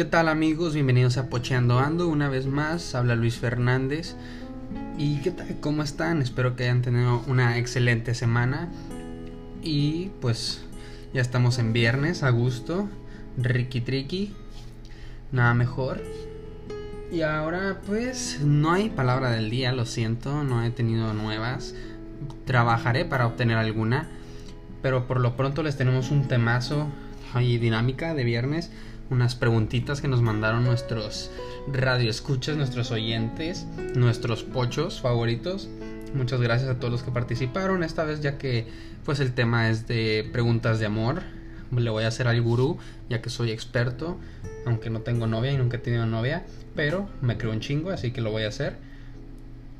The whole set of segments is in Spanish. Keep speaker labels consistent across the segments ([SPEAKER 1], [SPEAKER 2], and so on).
[SPEAKER 1] ¿Qué tal amigos? Bienvenidos a Pocheando Ando. Una vez más, habla Luis Fernández. ¿Y qué tal? ¿Cómo están? Espero que hayan tenido una excelente semana. Y pues ya estamos en viernes, a gusto. Ricky Tricky. Nada mejor. Y ahora pues no hay palabra del día, lo siento, no he tenido nuevas. Trabajaré para obtener alguna. Pero por lo pronto les tenemos un temazo y dinámica de viernes unas preguntitas que nos mandaron nuestros radioescuchas, nuestros oyentes, nuestros pochos favoritos. Muchas gracias a todos los que participaron. Esta vez ya que pues el tema es de preguntas de amor, le voy a hacer al gurú ya que soy experto, aunque no tengo novia y nunca he tenido novia, pero me creo un chingo, así que lo voy a hacer.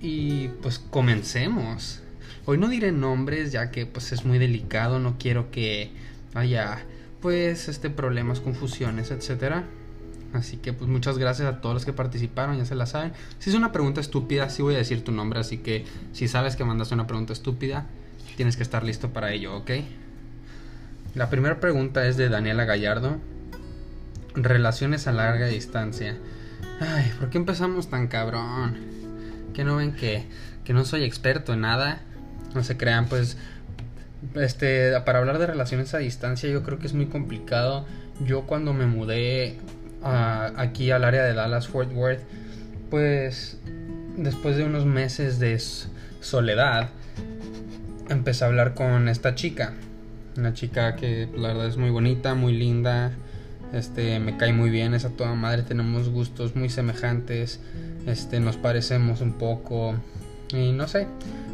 [SPEAKER 1] Y pues comencemos. Hoy no diré nombres ya que pues es muy delicado, no quiero que haya pues este problemas, confusiones, etcétera. Así que pues muchas gracias a todos los que participaron, ya se la saben. Si es una pregunta estúpida, sí voy a decir tu nombre, así que si sabes que mandaste una pregunta estúpida, tienes que estar listo para ello, ¿ok? La primera pregunta es de Daniela Gallardo. Relaciones a larga distancia. Ay, ¿por qué empezamos tan cabrón? Que no ven que, que no soy experto en nada. No se crean, pues este, para hablar de relaciones a distancia yo creo que es muy complicado. Yo cuando me mudé aquí al área de Dallas Fort Worth, pues después de unos meses de soledad, empecé a hablar con esta chica. Una chica que la verdad es muy bonita, muy linda. Este, me cae muy bien, es a toda madre, tenemos gustos muy semejantes. Este, nos parecemos un poco. Y no sé,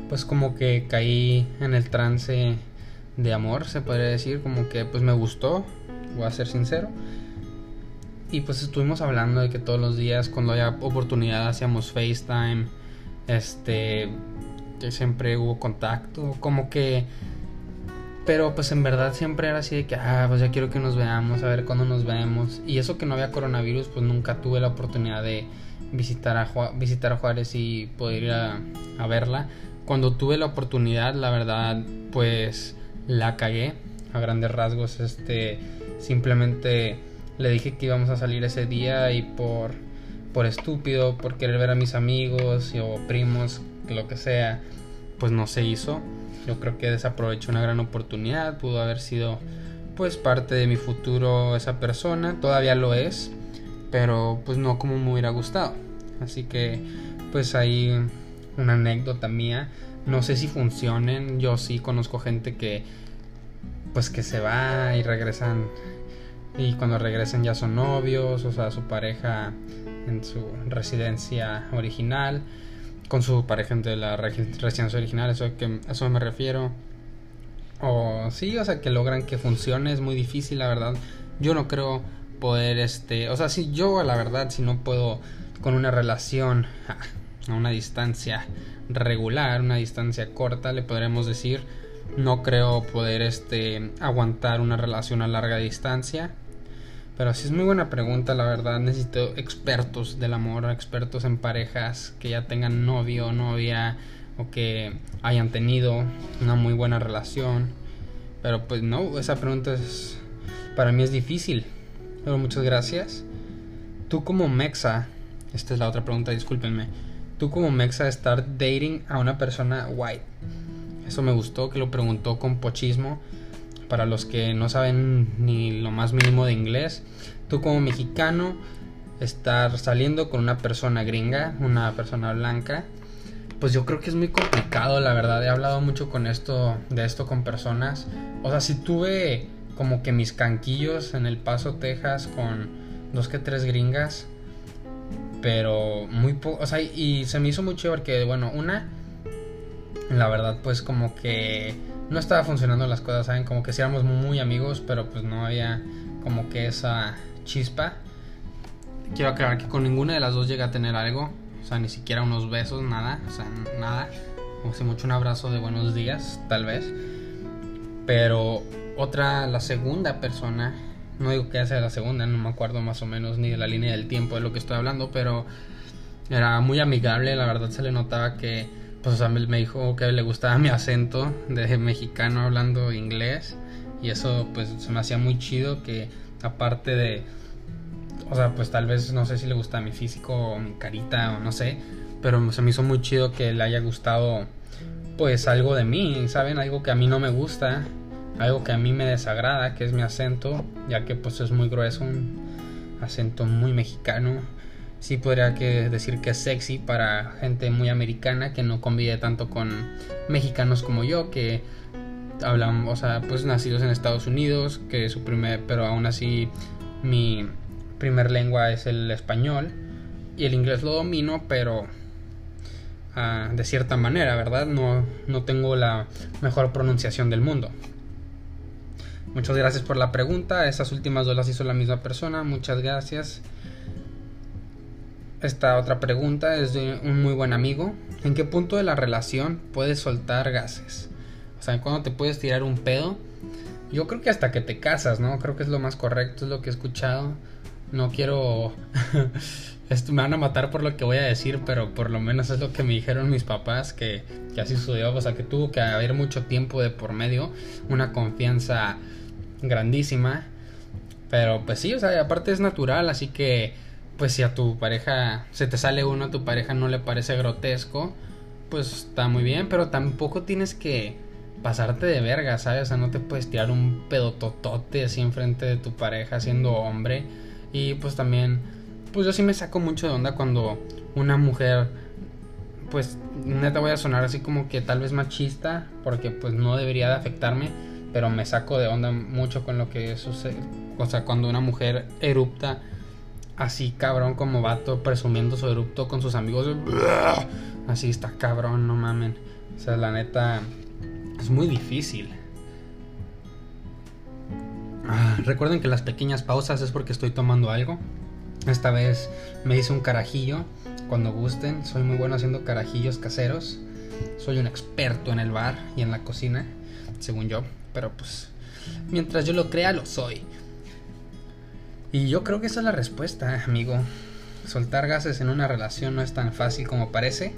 [SPEAKER 1] pues como que caí en el trance de amor, se podría decir, como que pues me gustó, voy a ser sincero. Y pues estuvimos hablando de que todos los días cuando haya oportunidad hacíamos FaceTime, este, que siempre hubo contacto, como que pero pues en verdad siempre era así de que, ah, pues ya quiero que nos veamos, a ver cuándo nos vemos. Y eso que no había coronavirus, pues nunca tuve la oportunidad de visitar a, visitar a Juárez y poder ir a verla cuando tuve la oportunidad, la verdad, pues la cagué a grandes rasgos. Este, simplemente le dije que íbamos a salir ese día y por, por estúpido, por querer ver a mis amigos o primos, lo que sea, pues no se hizo. Yo creo que desaproveché una gran oportunidad, pudo haber sido pues parte de mi futuro esa persona, todavía lo es, pero pues no como me hubiera gustado. Así que pues ahí una anécdota mía. No sé si funcionen. Yo sí conozco gente que pues que se va y regresan y cuando regresan ya son novios, o sea, su pareja en su residencia original, con su pareja de la residencia original, eso que eso me refiero. O sí, o sea, que logran que funcione, es muy difícil, la verdad. Yo no creo poder este, o sea, si yo la verdad si no puedo con una relación a una distancia regular, una distancia corta, le podremos decir. No creo poder este, aguantar una relación a larga distancia. Pero sí es muy buena pregunta, la verdad. Necesito expertos del amor, expertos en parejas que ya tengan novio o novia o que hayan tenido una muy buena relación. Pero pues no, esa pregunta es para mí es difícil. Pero muchas gracias. Tú como Mexa, esta es la otra pregunta, discúlpenme tú como mexa estar dating a una persona white. Eso me gustó que lo preguntó con pochismo. Para los que no saben ni lo más mínimo de inglés, tú como mexicano estar saliendo con una persona gringa, una persona blanca, pues yo creo que es muy complicado, la verdad. He hablado mucho con esto de esto con personas. O sea, si tuve como que mis canquillos en El Paso, Texas con dos que tres gringas, pero muy poco, o sea, y se me hizo muy chévere porque, bueno, una, la verdad, pues como que no estaba funcionando las cosas, ¿saben? Como que sí éramos muy amigos, pero pues no había como que esa chispa. Quiero aclarar que con ninguna de las dos llega a tener algo, o sea, ni siquiera unos besos, nada, o sea, nada. Como si mucho un abrazo de buenos días, tal vez. Pero otra, la segunda persona no digo que sea la segunda, no me acuerdo más o menos ni de la línea del tiempo de lo que estoy hablando, pero era muy amigable, la verdad se le notaba que, pues, o sea, me dijo que le gustaba mi acento de mexicano hablando inglés y eso, pues, se me hacía muy chido que aparte de o sea, pues tal vez no sé si le gusta mi físico o mi carita o no sé, pero se me hizo muy chido que le haya gustado pues algo de mí, ¿saben? Algo que a mí no me gusta, algo que a mí me desagrada, que es mi acento, ya que pues es muy grueso, un acento muy mexicano. Sí podría que decir que es sexy para gente muy americana que no convive tanto con mexicanos como yo, que hablan, o sea, pues nacidos en Estados Unidos, que su primer, pero aún así mi primer lengua es el español y el inglés lo domino, pero ah, de cierta manera, ¿verdad? No, no tengo la mejor pronunciación del mundo. Muchas gracias por la pregunta. Esas últimas dos las hizo la misma persona. Muchas gracias. Esta otra pregunta es de un muy buen amigo. ¿En qué punto de la relación puedes soltar gases? O sea, ¿cuándo te puedes tirar un pedo? Yo creo que hasta que te casas, ¿no? Creo que es lo más correcto, es lo que he escuchado. No quiero... Me van a matar por lo que voy a decir, pero por lo menos es lo que me dijeron mis papás, que, que así sucedió. O sea, que tuvo que haber mucho tiempo de por medio, una confianza grandísima. Pero pues sí, o sea, aparte es natural, así que pues si a tu pareja se te sale uno, a tu pareja no le parece grotesco, pues está muy bien, pero tampoco tienes que pasarte de verga, ¿sabes? O sea, no te puedes tirar un pedototote así enfrente de tu pareja siendo hombre. Y pues también, pues yo sí me saco mucho de onda cuando una mujer, pues neta voy a sonar así como que tal vez machista, porque pues no debería de afectarme, pero me saco de onda mucho con lo que sucede. O sea, cuando una mujer erupta así cabrón como vato presumiendo su erupto con sus amigos. Así está cabrón, no mamen. O sea, la neta es muy difícil. Ah, recuerden que las pequeñas pausas es porque estoy tomando algo. Esta vez me hice un carajillo. Cuando gusten, soy muy bueno haciendo carajillos caseros. Soy un experto en el bar y en la cocina, según yo. Pero pues, mientras yo lo crea, lo soy. Y yo creo que esa es la respuesta, amigo. Soltar gases en una relación no es tan fácil como parece.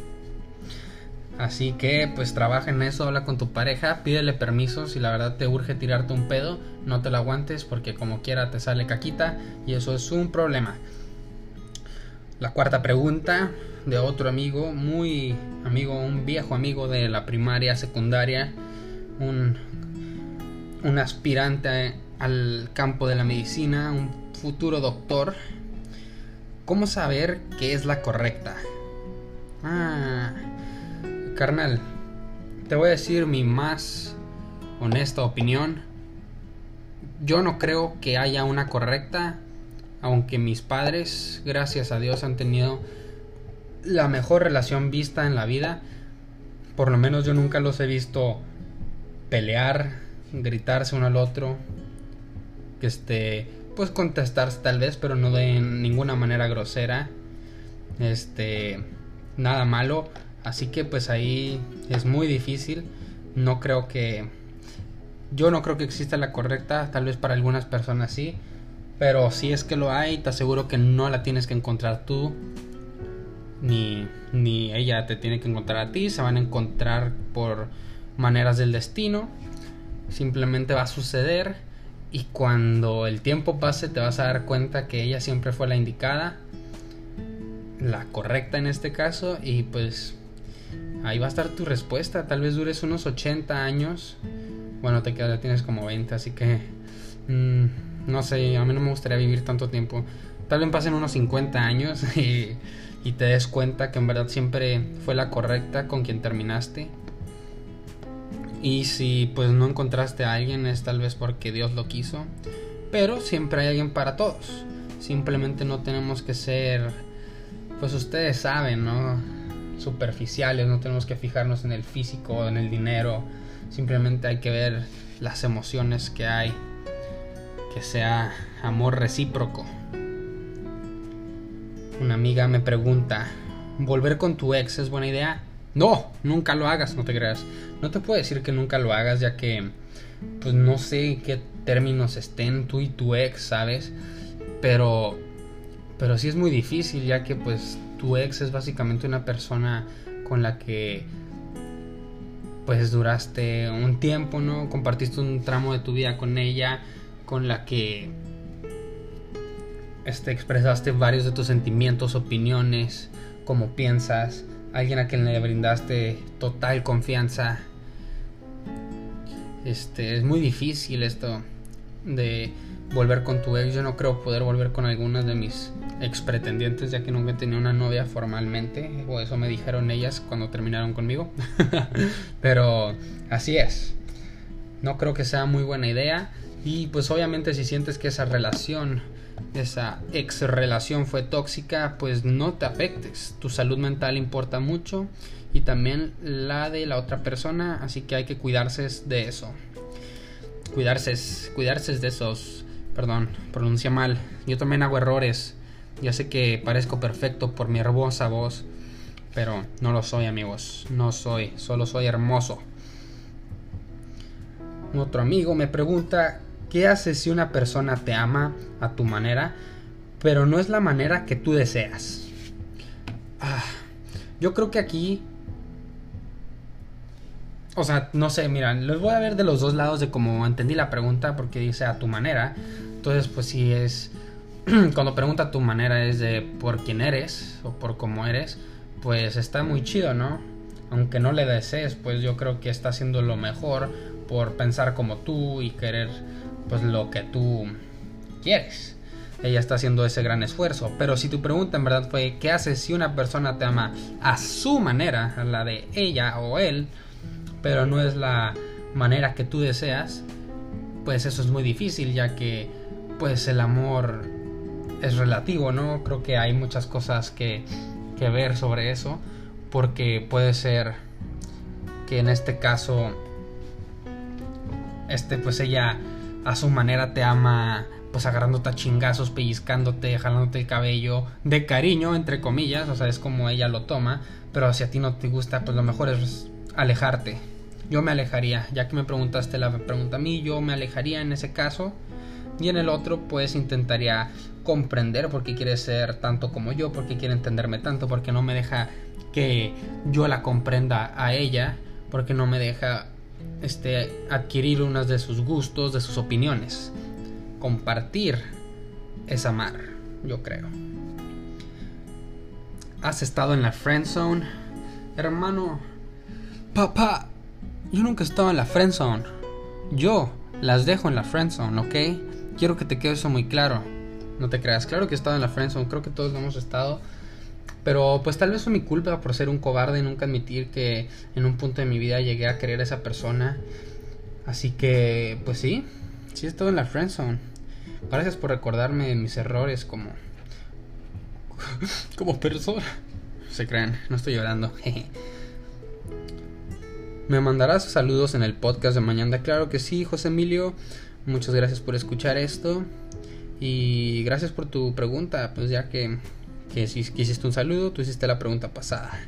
[SPEAKER 1] Así que pues trabaja en eso, habla con tu pareja, pídele permiso, si la verdad te urge tirarte un pedo, no te lo aguantes porque como quiera te sale caquita y eso es un problema. La cuarta pregunta de otro amigo, muy amigo, un viejo amigo de la primaria, secundaria, un, un aspirante al campo de la medicina, un futuro doctor. ¿Cómo saber qué es la correcta? Ah, Carnal, te voy a decir mi más honesta opinión. Yo no creo que haya una correcta, aunque mis padres, gracias a Dios, han tenido la mejor relación vista en la vida. Por lo menos yo nunca los he visto pelear, gritarse uno al otro, que este, pues contestarse tal vez, pero no de ninguna manera grosera. Este, nada malo Así que pues ahí es muy difícil. No creo que... Yo no creo que exista la correcta, tal vez para algunas personas sí. Pero si es que lo hay, te aseguro que no la tienes que encontrar tú. Ni, ni ella te tiene que encontrar a ti. Se van a encontrar por maneras del destino. Simplemente va a suceder. Y cuando el tiempo pase te vas a dar cuenta que ella siempre fue la indicada. La correcta en este caso. Y pues ahí va a estar tu respuesta. Tal vez dures unos 80 años. Bueno, te quedas, ya tienes como 20, así que mm, no sé, a mí no me gustaría vivir tanto tiempo. Tal vez pasen unos 50 años y, y te des cuenta que en verdad siempre fue la correcta con quien terminaste. Y si pues no encontraste a alguien es tal vez porque Dios lo quiso. Pero siempre hay alguien para todos. Simplemente no tenemos que ser, pues ustedes saben, ¿no? superficiales, no tenemos que fijarnos en el físico, en el dinero, simplemente hay que ver las emociones que hay, que sea amor recíproco. Una amiga me pregunta, ¿volver con tu ex es buena idea? No, nunca lo hagas, no te creas. No te puedo decir que nunca lo hagas ya que pues no sé qué términos estén tú y tu ex, ¿sabes? Pero pero sí es muy difícil ya que pues tu ex es básicamente una persona con la que pues duraste un tiempo, ¿no? Compartiste un tramo de tu vida con ella, con la que este, expresaste varios de tus sentimientos, opiniones, cómo piensas, alguien a quien le brindaste total confianza. Este, es muy difícil esto de volver con tu ex. Yo no creo poder volver con algunas de mis ex pretendientes, ya que nunca tenía una novia formalmente, o eso me dijeron ellas cuando terminaron conmigo. Pero así es. No creo que sea muy buena idea. Y pues obviamente si sientes que esa relación, esa ex relación fue tóxica, pues no te afectes. Tu salud mental importa mucho y también la de la otra persona, así que hay que cuidarse de eso. Cuidarse, cuidarse de esos Perdón, pronuncia mal. Yo también hago errores. Ya sé que parezco perfecto por mi hermosa voz, pero no lo soy, amigos. No soy, solo soy hermoso. Otro amigo me pregunta, ¿qué haces si una persona te ama a tu manera, pero no es la manera que tú deseas? Ah, yo creo que aquí o sea, no sé, mira, los voy a ver de los dos lados de cómo entendí la pregunta, porque dice a tu manera. Entonces, pues si es. Cuando pregunta a tu manera es de por quién eres o por cómo eres, pues está muy chido, ¿no? Aunque no le desees, pues yo creo que está haciendo lo mejor por pensar como tú y querer, pues lo que tú quieres. Ella está haciendo ese gran esfuerzo. Pero si tu pregunta en verdad fue, ¿qué haces si una persona te ama a su manera, a la de ella o él? pero no es la manera que tú deseas, pues eso es muy difícil ya que pues el amor es relativo, ¿no? Creo que hay muchas cosas que, que ver sobre eso, porque puede ser que en este caso, este pues ella a su manera te ama pues agarrándote a chingazos, pellizcándote, jalándote el cabello, de cariño, entre comillas, o sea, es como ella lo toma, pero si a ti no te gusta, pues lo mejor es alejarte. Yo me alejaría, ya que me preguntaste la pregunta a mí, yo me alejaría en ese caso. Y en el otro, pues intentaría comprender por qué quiere ser tanto como yo, por qué quiere entenderme tanto, porque no me deja que yo la comprenda a ella, porque no me deja este, adquirir unas de sus gustos, de sus opiniones. Compartir es amar, yo creo. ¿Has estado en la friend zone? Hermano, Papá, yo nunca he estado en la friendzone. Yo las dejo en la friendzone, ¿ok? Quiero que te quede eso muy claro. No te creas, claro que he estado en la friendzone, creo que todos lo hemos estado. Pero pues tal vez fue mi culpa por ser un cobarde y nunca admitir que en un punto de mi vida llegué a querer a esa persona. Así que, pues sí, sí he estado en la friendzone. Gracias por recordarme mis errores como... como persona. Se crean, no estoy llorando. ¿Me mandarás saludos en el podcast de mañana? Claro que sí, José Emilio. Muchas gracias por escuchar esto. Y gracias por tu pregunta, pues ya que, que si quisiste un saludo, tú hiciste la pregunta pasada.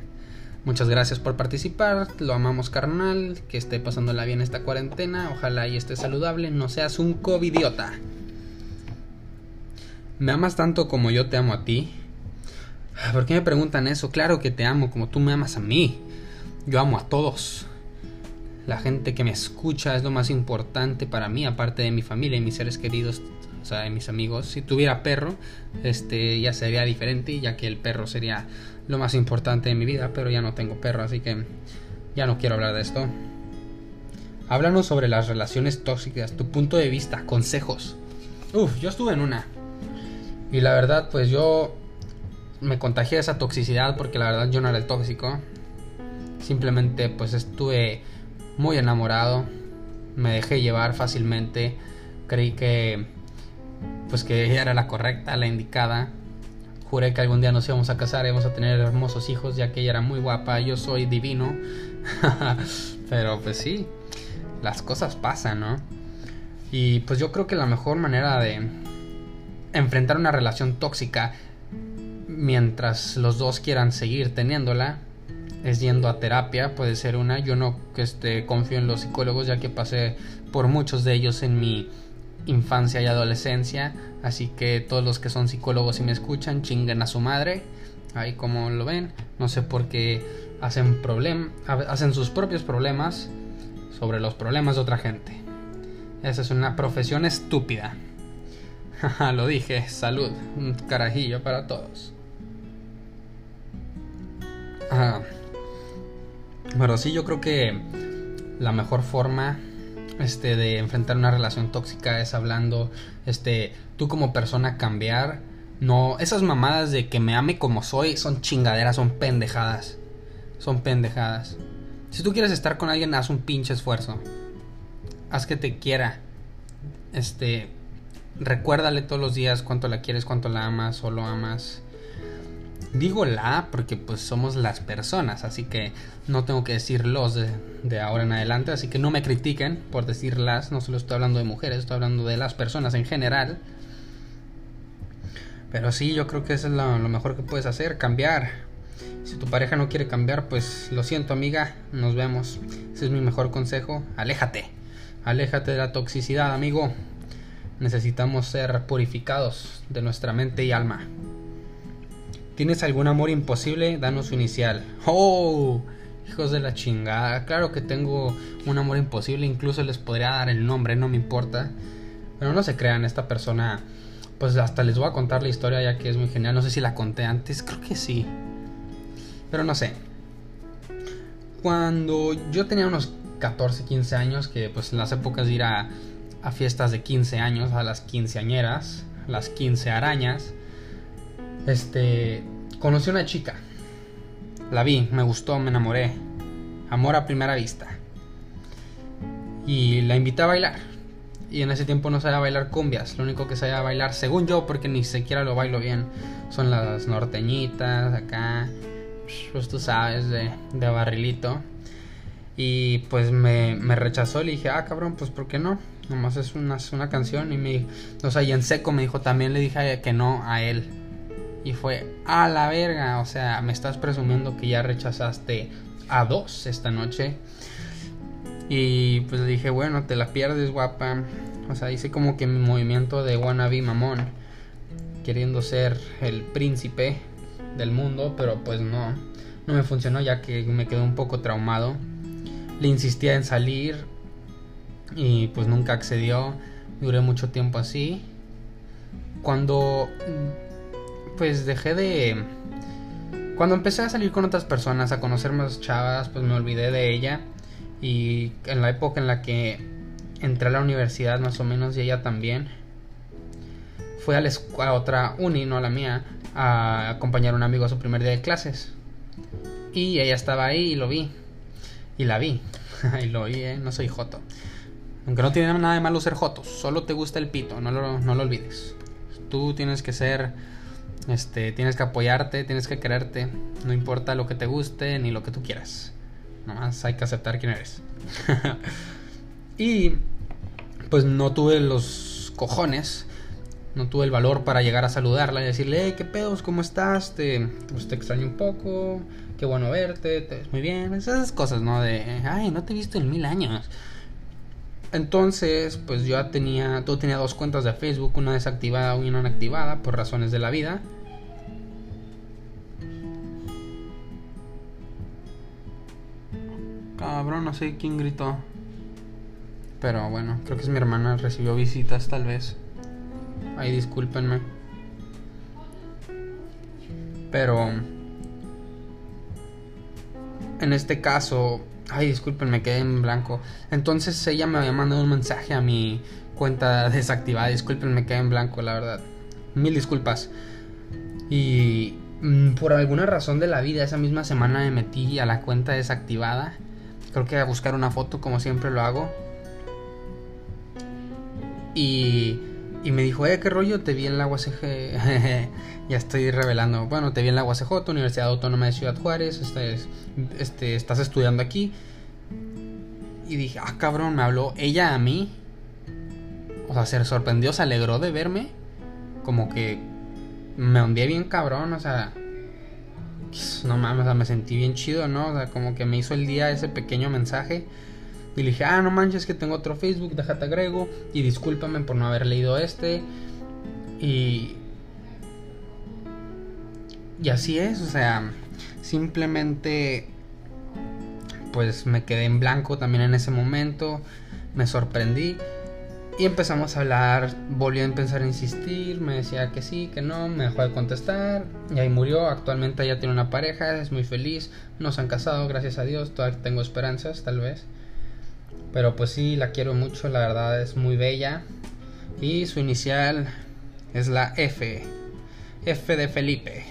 [SPEAKER 1] Muchas gracias por participar, lo amamos carnal, que esté pasándola bien esta cuarentena, ojalá y esté saludable, no seas un covidiota. ¿Me amas tanto como yo te amo a ti? ¿Por qué me preguntan eso? Claro que te amo como tú me amas a mí. Yo amo a todos la gente que me escucha es lo más importante para mí, aparte de mi familia y mis seres queridos, o sea, de mis amigos. Si tuviera perro, este ya sería diferente, ya que el perro sería lo más importante de mi vida, pero ya no tengo perro, así que ya no quiero hablar de esto. Háblanos sobre las relaciones tóxicas, tu punto de vista, consejos. Uf, yo estuve en una. Y la verdad, pues yo me contagié de esa toxicidad porque la verdad yo no era el tóxico. Simplemente pues estuve muy enamorado, me dejé llevar fácilmente, creí que pues que ella era la correcta, la indicada. Juré que algún día nos íbamos a casar, íbamos a tener hermosos hijos, ya que ella era muy guapa, yo soy divino. Pero pues sí, las cosas pasan, ¿no? Y pues yo creo que la mejor manera de enfrentar una relación tóxica mientras los dos quieran seguir teniéndola es yendo a terapia, puede ser una. Yo no este, confío en los psicólogos ya que pasé por muchos de ellos en mi infancia y adolescencia, así que todos los que son psicólogos y me escuchan, chinguen a su madre, ahí como lo ven, no sé por qué hacen problem hacen sus propios problemas sobre los problemas de otra gente. Esa es una profesión estúpida. Lo dije, salud, un carajillo para todos. Ah, bueno, sí, yo creo que la mejor forma este, de enfrentar una relación tóxica es hablando, este, tú como persona cambiar. No, esas mamadas de que me ame como soy son chingaderas, son pendejadas. Son pendejadas. Si tú quieres estar con alguien, haz un pinche esfuerzo. Haz que te quiera. Este, recuérdale todos los días cuánto la quieres, cuánto la amas o lo amas. Digo la porque pues somos las personas, así que no tengo que decir los de, ahora en adelante, así que no me critiquen por decir las, no solo estoy hablando de mujeres, estoy hablando de las personas en general. Pero sí, yo creo que eso es lo, lo mejor que puedes hacer, cambiar. Si tu pareja no quiere cambiar, pues lo siento amiga, nos vemos. Ese es mi mejor consejo, aléjate. Aléjate de la toxicidad, amigo. Necesitamos ser purificados de nuestra mente y alma. ¿Tienes algún amor imposible? Danos su inicial. ¡Oh! Hijos de la chingada. Claro que tengo un amor imposible. Incluso les podría dar el nombre, no me importa. Pero no se crean, esta persona. Pues hasta les voy a contar la historia ya que es muy genial. No sé si la conté antes, creo que sí. Pero no sé. Cuando yo tenía unos 14, 15 años, que pues en las épocas de ir a, a fiestas de 15 años, a las quinceañeras, las 15 arañas este, conocí una chica. La vi, me gustó, me enamoré. Amor a primera vista. Y la invité a bailar. Y en ese tiempo no sabía bailar cumbias. Lo único que sabía bailar, según yo, porque ni siquiera lo bailo bien, son las norteñitas acá. Pues tú sabes, de, de barrilito. Y pues me, me, rechazó. Le dije, ah, cabrón, pues ¿por qué no? Nomás es una, una canción. Y me o sea, y en seco me dijo, también le dije que no a él. Y fue a la verga. O sea, me estás presumiendo que ya rechazaste a dos esta noche. Y pues dije, bueno, te la pierdes, guapa. O sea, hice como que mi movimiento de wannabe mamón. Queriendo ser el príncipe del mundo, pero pues no. No me funcionó ya que me quedé un poco traumado. Le insistía en salir y pues nunca accedió. Duré mucho tiempo así. Cuando pues dejé de... Cuando empecé a salir con otras personas, a conocer más chavas, pues me olvidé de ella. Y en la época en la que entré a la universidad más o menos y ella también, fue a, la a otra uni, no a la mía, a acompañar a un amigo a su primer día de clases. Y ella estaba ahí y lo vi. Y la vi. y lo vi, ¿eh? No soy joto. Aunque no tiene nada de malo ser jotos. Solo te gusta el pito, no lo, no lo olvides. Tú tienes que ser este, tienes que apoyarte, tienes que quererte. No importa lo que te guste ni lo que tú quieras. Nomás hay que aceptar quién eres. y pues no tuve los cojones, no tuve el valor para llegar a saludarla y decirle, hey, ¿qué pedos? ¿Cómo estás? Te, pues, te extraño un poco, qué bueno verte, te ves muy bien. Esas cosas, ¿no? De, ay, no te he visto en mil años. Entonces, pues yo tenía, tú tenía dos cuentas de Facebook, una desactivada y una inactivada por razones de la vida. Cabrón, no sé quién gritó. Pero bueno, creo que es mi hermana, recibió visitas tal vez. Ay, discúlpenme. Pero en este caso Ay, disculpen, me quedé en blanco. Entonces ella me había mandado un mensaje a mi cuenta desactivada. Disculpen, me quedé en blanco, la verdad. Mil disculpas. Y mm, por alguna razón de la vida, esa misma semana me metí a la cuenta desactivada. Creo que a buscar una foto, como siempre lo hago. Y y me dijo, eh, ¿qué rollo? Te vi en la UACJ. ya estoy revelando. Bueno, te vi en la UACJ, Universidad Autónoma de Ciudad Juárez. Estás, este, estás estudiando aquí. Y dije, ah, cabrón, me habló ella a mí. O sea, se sorprendió, se alegró de verme. Como que me hundí bien cabrón, o sea. No mames, o sea, me sentí bien chido, ¿no? O sea, como que me hizo el día ese pequeño mensaje. Y le dije, ah, no manches que tengo otro Facebook, déjate agrego. Y discúlpame por no haber leído este. Y... Y así es, o sea, simplemente pues me quedé en blanco también en ese momento, me sorprendí Y empezamos a hablar, volvió a empezar a insistir, me decía que sí, que no, me dejó de contestar, y ahí murió, actualmente ella tiene una pareja, es muy feliz, no se han casado, gracias a Dios, todavía tengo esperanzas, tal vez. Pero pues sí, la quiero mucho, la verdad es muy bella. Y su inicial es la F. F de Felipe.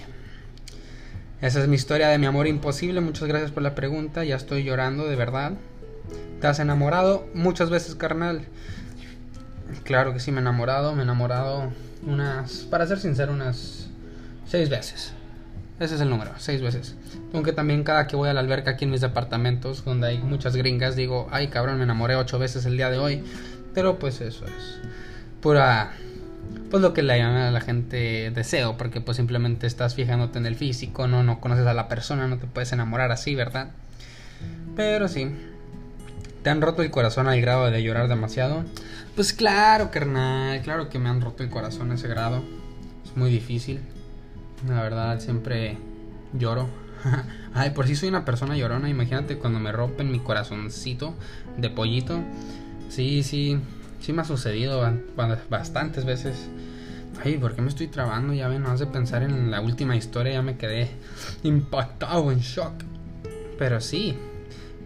[SPEAKER 1] Esa es mi historia de mi amor imposible. Muchas gracias por la pregunta. Ya estoy llorando, de verdad. ¿Te has enamorado? Muchas veces, carnal. Claro que sí, me he enamorado. Me he enamorado unas, para ser sincero, unas seis veces. Ese es el número, seis veces. Aunque también cada que voy a la alberca aquí en mis departamentos, donde hay muchas gringas, digo, ay cabrón, me enamoré ocho veces el día de hoy. Pero pues eso es pura, pues lo que le llaman a la gente deseo, porque pues simplemente estás fijándote en el físico, no, no conoces a la persona, no te puedes enamorar así, ¿verdad? Pero sí. ¿Te han roto el corazón al grado de llorar demasiado? Pues claro, carnal, claro que me han roto el corazón a ese grado. Es muy difícil. La verdad, siempre lloro. Ay, por si soy una persona llorona. Imagínate cuando me rompen mi corazoncito de pollito. Sí, sí, sí me ha sucedido bastantes veces. Ay, ¿por qué me estoy trabando? Ya ven, no de pensar en la última historia, ya me quedé impactado, en shock. Pero sí,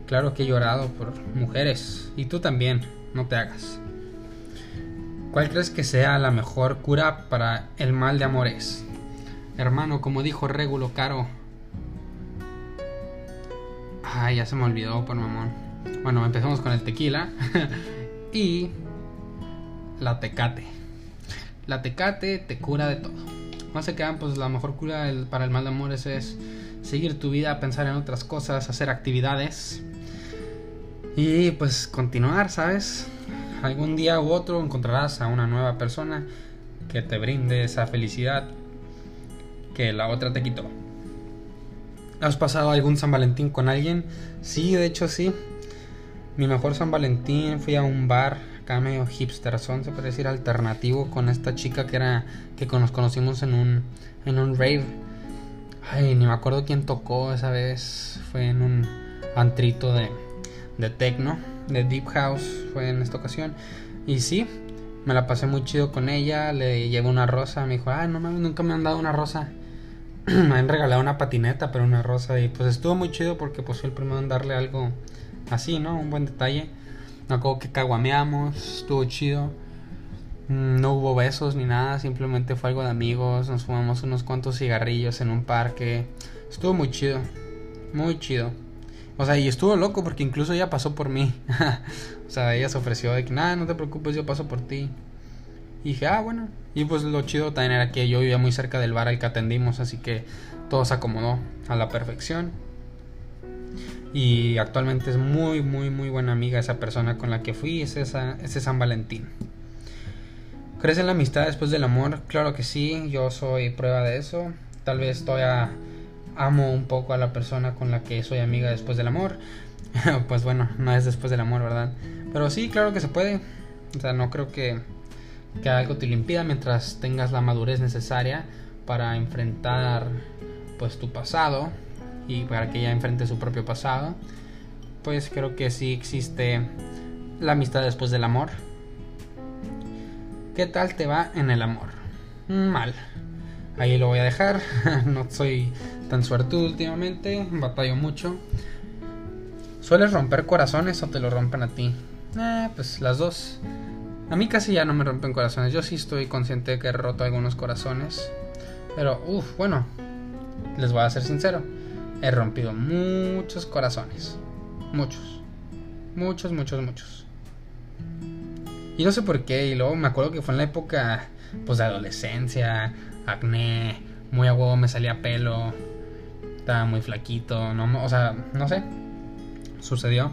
[SPEAKER 1] claro que he llorado por mujeres. Y tú también, no te hagas. ¿Cuál crees que sea la mejor cura para el mal de amores? Hermano, como dijo Regulo Caro. Ay, ya se me olvidó, por mamón. Bueno, empezamos con el tequila. y la tecate. La tecate te cura de todo. No se quedan, pues la mejor cura para el mal de amores es seguir tu vida, pensar en otras cosas, hacer actividades. Y pues continuar, ¿sabes? Algún día u otro encontrarás a una nueva persona que te brinde esa felicidad que la otra te quitó. ¿Has pasado algún San Valentín con alguien? Sí, de hecho sí. Mi mejor San Valentín fui a un bar acá medio hipster son, se puede decir alternativo con esta chica que era que nos conocimos en un en un rave. Ay, ni me acuerdo quién tocó esa vez. Fue en un antrito de de techno, de deep house fue en esta ocasión. Y sí, me la pasé muy chido con ella, le llevé una rosa, me dijo, "Ay, no mames, nunca me han dado una rosa." me han regalado una patineta, pero una rosa. Y pues estuvo muy chido porque pues fue el primero en darle algo así, ¿no? Un buen detalle. Me acuerdo que caguameamos, estuvo chido. Mm, no hubo besos ni nada, simplemente fue algo de amigos. Nos fumamos unos cuantos cigarrillos en un parque. Estuvo muy chido, muy chido. O sea, y estuvo loco porque incluso ella pasó por mí. o sea, ella se ofreció de que, nada, no te preocupes, yo paso por ti. Y dije, ah, bueno. Y pues lo chido también era que yo vivía muy cerca del bar al que atendimos, así que todo se acomodó a la perfección. Y actualmente es muy, muy, muy buena amiga esa persona con la que fui, es esa, ese San Valentín. ¿Crees en la amistad después del amor? Claro que sí, yo soy prueba de eso. Tal vez todavía amo un poco a la persona con la que soy amiga después del amor. pues bueno, no es después del amor, ¿verdad? Pero sí, claro que se puede. O sea, no creo que que algo te lo impida mientras tengas la madurez necesaria para enfrentar pues tu pasado y para que ella enfrente su propio pasado. Pues creo que sí existe la amistad después del amor. ¿qué tal te va en el amor? mal. Ahí lo voy a dejar. No soy tan suertudo últimamente batallo mucho. ¿sueles romper corazones o te lo rompen a ti? Eh, pues las dos a mí casi ya no me rompen corazones. Yo sí estoy consciente de que he roto algunos corazones. Pero, uff, bueno, les voy a ser sincero. He rompido muchos corazones. Muchos. Muchos, muchos, muchos. Y no sé por qué. Y luego me acuerdo que fue en la época, pues, de adolescencia, acné, muy a huevo me salía pelo. Estaba muy flaquito, no, o sea, no sé. Sucedió.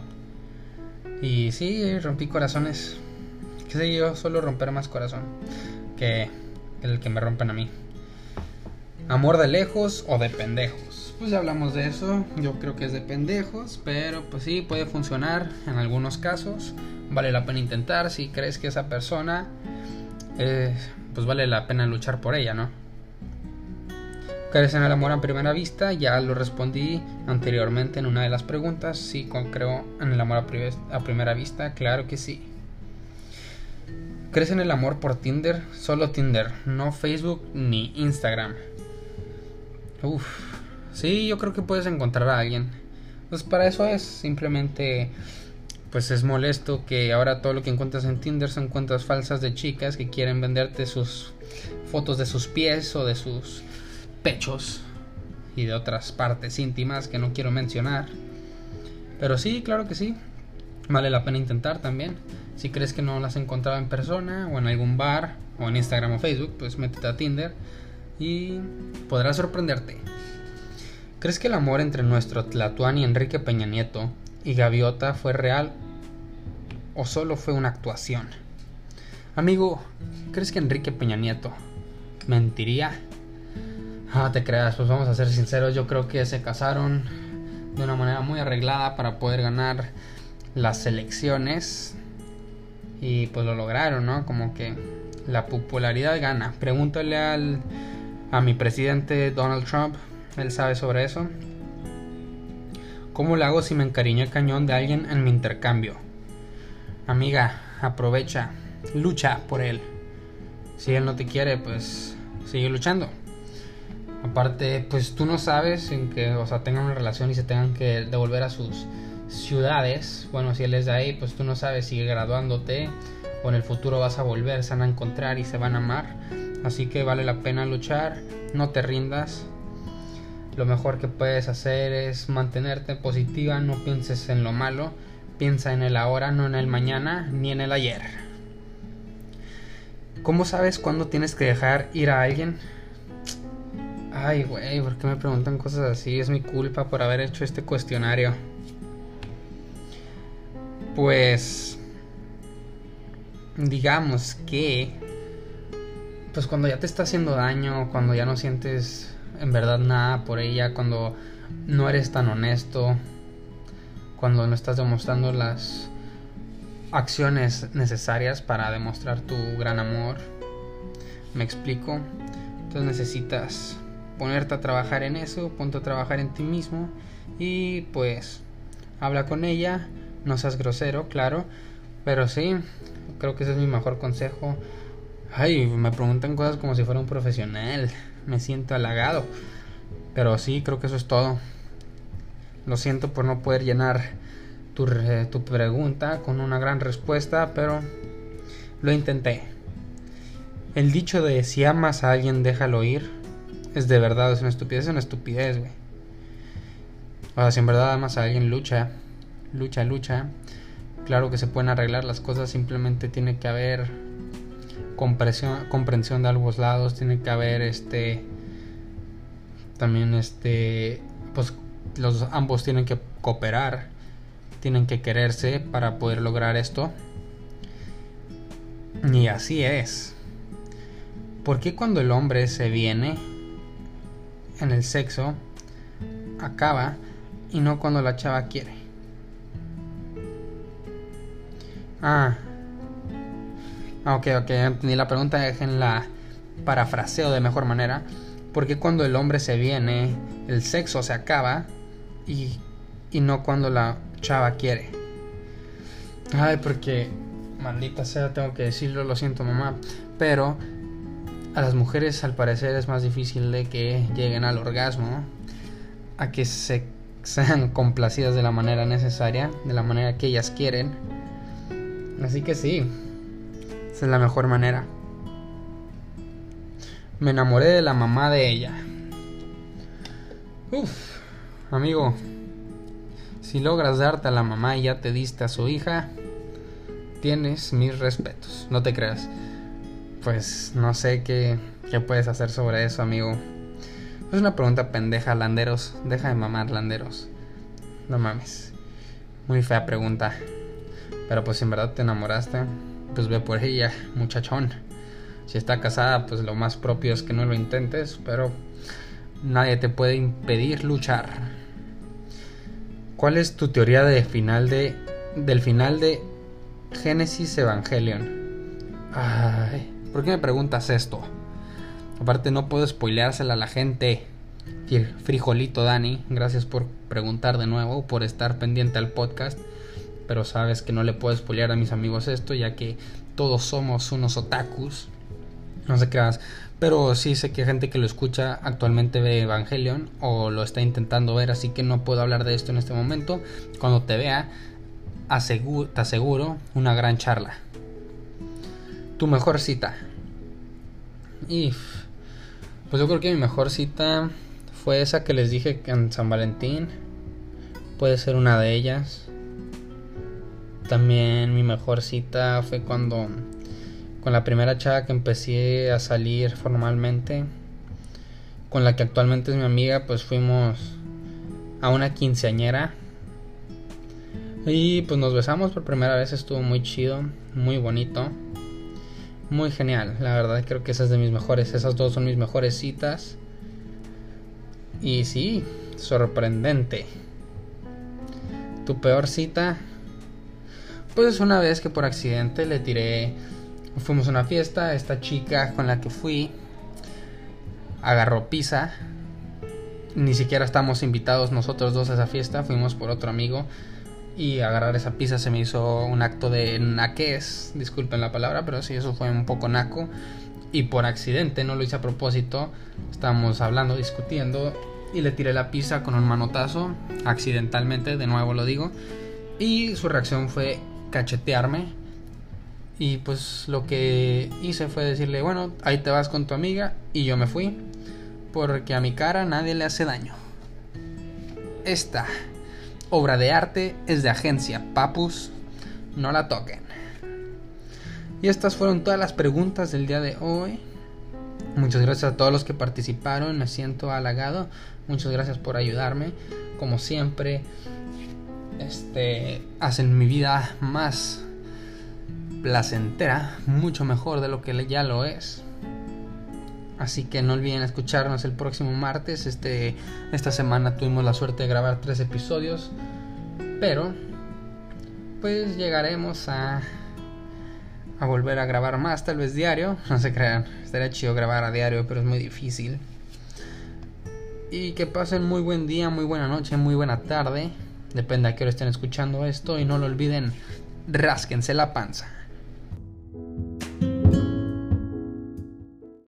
[SPEAKER 1] Y sí, rompí corazones que sé yo, solo romper más corazón que el que me rompen a mí. Amor de lejos o de pendejos. Pues ya hablamos de eso. Yo creo que es de pendejos. Pero pues sí, puede funcionar en algunos casos. Vale la pena intentar. Si crees que esa persona. Eh, pues vale la pena luchar por ella, ¿no? ¿Crees en el amor a primera vista? Ya lo respondí anteriormente en una de las preguntas. Sí, creo en el amor a primera vista. Claro que sí. ¿Crees en el amor por Tinder? Solo Tinder, no Facebook ni Instagram. Uf, sí, yo creo que puedes encontrar a alguien. Pues para eso es, simplemente pues es molesto que ahora todo lo que encuentras en Tinder son cuentas falsas de chicas que quieren venderte sus fotos de sus pies o de sus pechos y de otras partes íntimas que no quiero mencionar. Pero sí, claro que sí. Vale la pena intentar también. Si crees que no las has encontrado en persona o en algún bar o en Instagram o Facebook, pues métete a Tinder y podrás sorprenderte. ¿Crees que el amor entre nuestro Tlatuani Enrique Peña Nieto y Gaviota fue real o solo fue una actuación? Amigo, ¿crees que Enrique Peña Nieto mentiría? Ah, te creas, pues vamos a ser sinceros, yo creo que se casaron de una manera muy arreglada para poder ganar las elecciones y pues lo lograron, ¿no? Como que la popularidad gana. Pregúntale al a mi presidente Donald Trump, él sabe sobre eso. ¿Cómo le hago si me encariñé cañón de alguien en mi intercambio? Amiga, aprovecha, lucha por él. Si él no te quiere, pues sigue luchando. Aparte, pues tú no sabes en que, o sea, tengan una relación y se tengan que devolver a sus ciudades. Bueno, si él es de ahí, pues tú no sabes, sigue graduándote o en el futuro vas a volver, se van a encontrar y se van a amar. Así que vale la pena luchar, no te rindas. Lo mejor que puedes hacer es mantenerte positiva, no pienses en lo malo, piensa en el ahora, no en el mañana ni en el ayer. ¿Cómo sabes cuándo tienes que dejar ir a alguien? Ay, güey, ¿por qué me preguntan cosas así? Es mi culpa por haber hecho este cuestionario. Pues... Digamos que... Pues cuando ya te está haciendo daño, cuando ya no sientes en verdad nada por ella, cuando no eres tan honesto, cuando no estás demostrando las acciones necesarias para demostrar tu gran amor. ¿Me explico? Entonces necesitas ponerte a trabajar en eso, ponte a trabajar en ti mismo y pues habla con ella, no seas grosero, claro, pero sí, creo que ese es mi mejor consejo. Ay, me preguntan cosas como si fuera un profesional, me siento halagado, pero sí, creo que eso es todo. Lo siento por no poder llenar tu, tu pregunta con una gran respuesta, pero lo intenté. El dicho de si amas a alguien déjalo ir es de verdad, es una estupidez, es una estupidez, güey. O sea, si en verdad amas a alguien, lucha, lucha, lucha. Claro que se pueden arreglar las cosas, simplemente tiene que haber comprensión, comprensión de ambos lados, tiene que haber este también este pues los ambos tienen que cooperar, tienen que quererse para poder lograr esto. Y así es. ¿Por qué cuando el hombre se viene en el sexo acaba y no cuando la chava quiere. Ah. ah ok, ok, entendí la pregunta, la parafraseo de mejor manera. Porque cuando el hombre se viene, el sexo se acaba y, y no cuando la chava quiere. Ay, porque, maldita sea, tengo que decirlo, lo siento mamá. Pero a las mujeres al parecer es más difícil de que lleguen al orgasmo, a que se sean complacidas de la manera necesaria, de la manera que ellas quieren. Así que sí, esa es la mejor manera. Me enamoré de la mamá de ella. Uf, amigo, si logras darte a la mamá y ya te diste a su hija, tienes mis respetos, no te creas pues no sé qué, qué puedes hacer sobre eso, amigo. Es una pregunta pendeja, landeros. Deja de mamar, landeros. No mames. Muy fea pregunta. Pero pues si en verdad te enamoraste, pues ve por ella, muchachón. Si está casada, pues lo más propio es que no lo intentes, pero nadie te puede impedir luchar. ¿Cuál es tu teoría de final de del final de Génesis Evangelion? Ay, ¿Por qué me preguntas esto? Aparte no puedo spoileársela a la gente. Frijolito Dani, gracias por preguntar de nuevo, por estar pendiente al podcast. Pero sabes que no le puedo spoilear a mis amigos esto, ya que todos somos unos otakus. No sé qué más. Pero sí sé que gente que lo escucha actualmente ve Evangelion o lo está intentando ver, así que no puedo hablar de esto en este momento. Cuando te vea, te aseguro una gran charla. Tu mejor cita. Y pues yo creo que mi mejor cita fue esa que les dije en San Valentín. Puede ser una de ellas. También mi mejor cita fue cuando con la primera chava que empecé a salir formalmente, con la que actualmente es mi amiga, pues fuimos a una quinceañera. Y pues nos besamos por primera vez, estuvo muy chido, muy bonito, muy genial. La verdad creo que esa es de mis mejores, esas dos son mis mejores citas. Y sí, sorprendente. Tu peor cita, pues es una vez que por accidente le tiré Fuimos a una fiesta, esta chica con la que fui agarró pizza. Ni siquiera estamos invitados nosotros dos a esa fiesta, fuimos por otro amigo y agarrar esa pizza se me hizo un acto de naquez, disculpen la palabra, pero sí, eso fue un poco naco. Y por accidente, no lo hice a propósito, estábamos hablando, discutiendo y le tiré la pizza con un manotazo, accidentalmente, de nuevo lo digo. Y su reacción fue cachetearme y pues lo que hice fue decirle, bueno, ahí te vas con tu amiga y yo me fui. Porque a mi cara nadie le hace daño. Esta obra de arte es de agencia Papus. No la toquen. Y estas fueron todas las preguntas del día de hoy. Muchas gracias a todos los que participaron. Me siento halagado. Muchas gracias por ayudarme. Como siempre, este, hacen mi vida más placentera, mucho mejor de lo que ya lo es. Así que no olviden escucharnos el próximo martes. Este, esta semana tuvimos la suerte de grabar tres episodios. Pero, pues llegaremos a, a volver a grabar más, tal vez diario. No se crean, estaría chido grabar a diario, pero es muy difícil. Y que pasen muy buen día, muy buena noche, muy buena tarde. Depende a qué hora estén escuchando esto. Y no lo olviden, rásquense la panza.